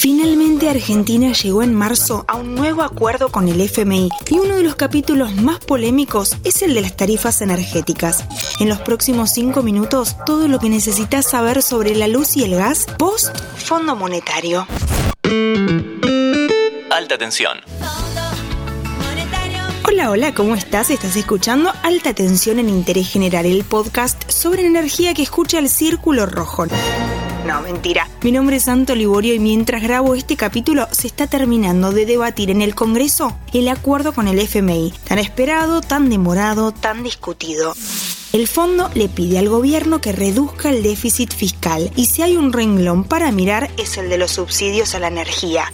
Finalmente Argentina llegó en marzo a un nuevo acuerdo con el FMI y uno de los capítulos más polémicos es el de las tarifas energéticas. En los próximos cinco minutos, todo lo que necesitas saber sobre la luz y el gas post Fondo Monetario. Alta tensión. Hola, hola, ¿cómo estás? Estás escuchando Alta Tensión en Interés General, el podcast sobre energía que escucha el Círculo Rojo. No, mentira. Mi nombre es Santo Liborio y mientras grabo este capítulo se está terminando de debatir en el Congreso el acuerdo con el FMI, tan esperado, tan demorado, tan discutido. El fondo le pide al gobierno que reduzca el déficit fiscal y si hay un renglón para mirar es el de los subsidios a la energía.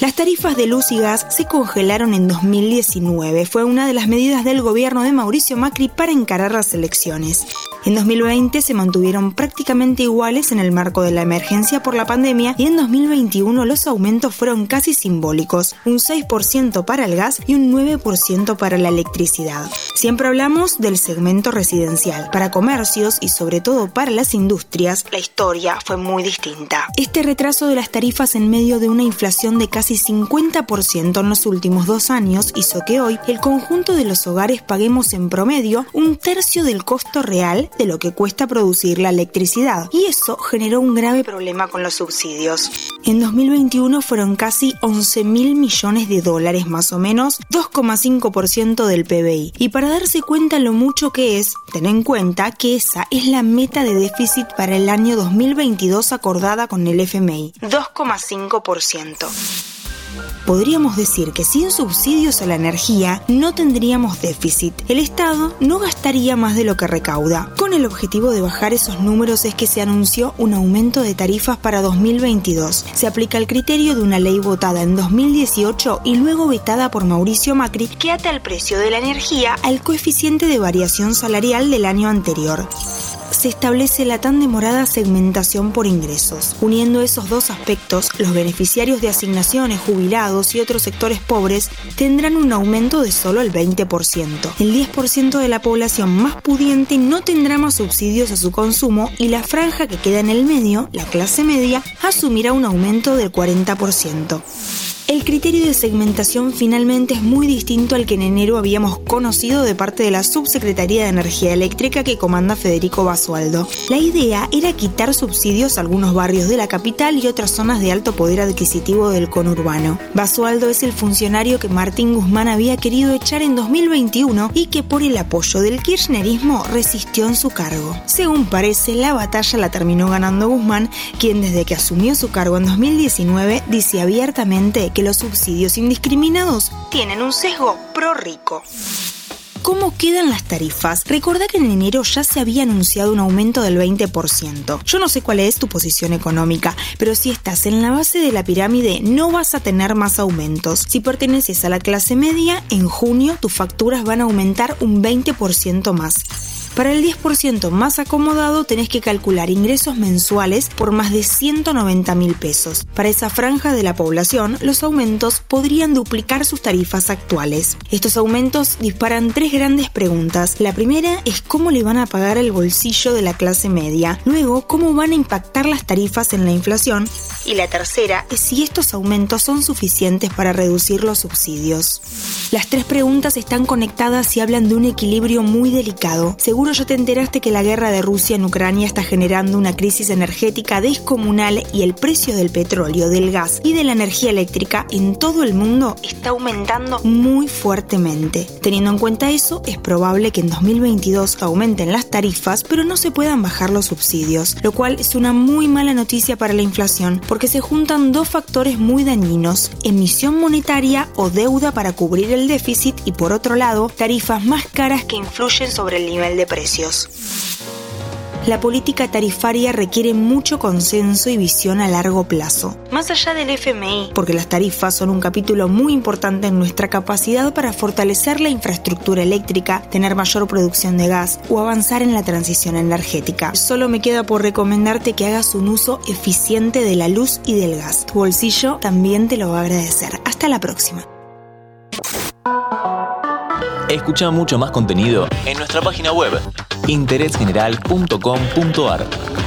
Las tarifas de luz y gas se congelaron en 2019. Fue una de las medidas del gobierno de Mauricio Macri para encarar las elecciones. En 2020 se mantuvieron prácticamente iguales en el marco de la emergencia por la pandemia y en 2021 los aumentos fueron casi simbólicos, un 6% para el gas y un 9% para la electricidad. Siempre hablamos del segmento residencial. Para comercios y sobre todo para las industrias, la historia fue muy distinta. Este retraso de las tarifas en medio de una inflación de casi 50% en los últimos dos años hizo que hoy el conjunto de los hogares paguemos en promedio un tercio del costo real de lo que cuesta producir la electricidad, y eso generó un grave problema con los subsidios. En 2021 fueron casi 11 mil millones de dólares, más o menos 2,5% del PBI. Y para darse cuenta lo mucho que es, ten en cuenta que esa es la meta de déficit para el año 2022 acordada con el FMI, 2,5%. Podríamos decir que sin subsidios a la energía no tendríamos déficit. El Estado no gastaría más de lo que recauda. El objetivo de bajar esos números es que se anunció un aumento de tarifas para 2022. Se aplica el criterio de una ley votada en 2018 y luego vetada por Mauricio Macri que ata el precio de la energía al coeficiente de variación salarial del año anterior se establece la tan demorada segmentación por ingresos. Uniendo esos dos aspectos, los beneficiarios de asignaciones, jubilados y otros sectores pobres tendrán un aumento de solo el 20%. El 10% de la población más pudiente no tendrá más subsidios a su consumo y la franja que queda en el medio, la clase media, asumirá un aumento del 40%. El criterio de segmentación finalmente es muy distinto al que en enero habíamos conocido de parte de la Subsecretaría de Energía Eléctrica que comanda Federico Basualdo. La idea era quitar subsidios a algunos barrios de la capital y otras zonas de alto poder adquisitivo del conurbano. Basualdo es el funcionario que Martín Guzmán había querido echar en 2021 y que por el apoyo del kirchnerismo resistió en su cargo. Según parece, la batalla la terminó ganando Guzmán, quien desde que asumió su cargo en 2019 dice abiertamente que los subsidios indiscriminados tienen un sesgo pro rico. ¿Cómo quedan las tarifas? Recordá que en enero ya se había anunciado un aumento del 20%. Yo no sé cuál es tu posición económica, pero si estás en la base de la pirámide no vas a tener más aumentos. Si perteneces a la clase media, en junio tus facturas van a aumentar un 20% más. Para el 10% más acomodado tenés que calcular ingresos mensuales por más de 190 mil pesos. Para esa franja de la población, los aumentos podrían duplicar sus tarifas actuales. Estos aumentos disparan tres grandes preguntas. La primera es cómo le van a pagar el bolsillo de la clase media. Luego, cómo van a impactar las tarifas en la inflación. Y la tercera es si estos aumentos son suficientes para reducir los subsidios. Las tres preguntas están conectadas y hablan de un equilibrio muy delicado. Según ya te enteraste que la guerra de Rusia en Ucrania está generando una crisis energética descomunal y el precio del petróleo, del gas y de la energía eléctrica en todo el mundo está aumentando muy fuertemente. Teniendo en cuenta eso, es probable que en 2022 aumenten las tarifas, pero no se puedan bajar los subsidios, lo cual es una muy mala noticia para la inflación porque se juntan dos factores muy dañinos, emisión monetaria o deuda para cubrir el déficit y por otro lado, tarifas más caras que influyen sobre el nivel de precios. La política tarifaria requiere mucho consenso y visión a largo plazo, más allá del FMI, porque las tarifas son un capítulo muy importante en nuestra capacidad para fortalecer la infraestructura eléctrica, tener mayor producción de gas o avanzar en la transición energética. Solo me queda por recomendarte que hagas un uso eficiente de la luz y del gas. Tu bolsillo también te lo va a agradecer. Hasta la próxima. Escucha mucho más contenido en nuestra página web interésgeneral.com.ar.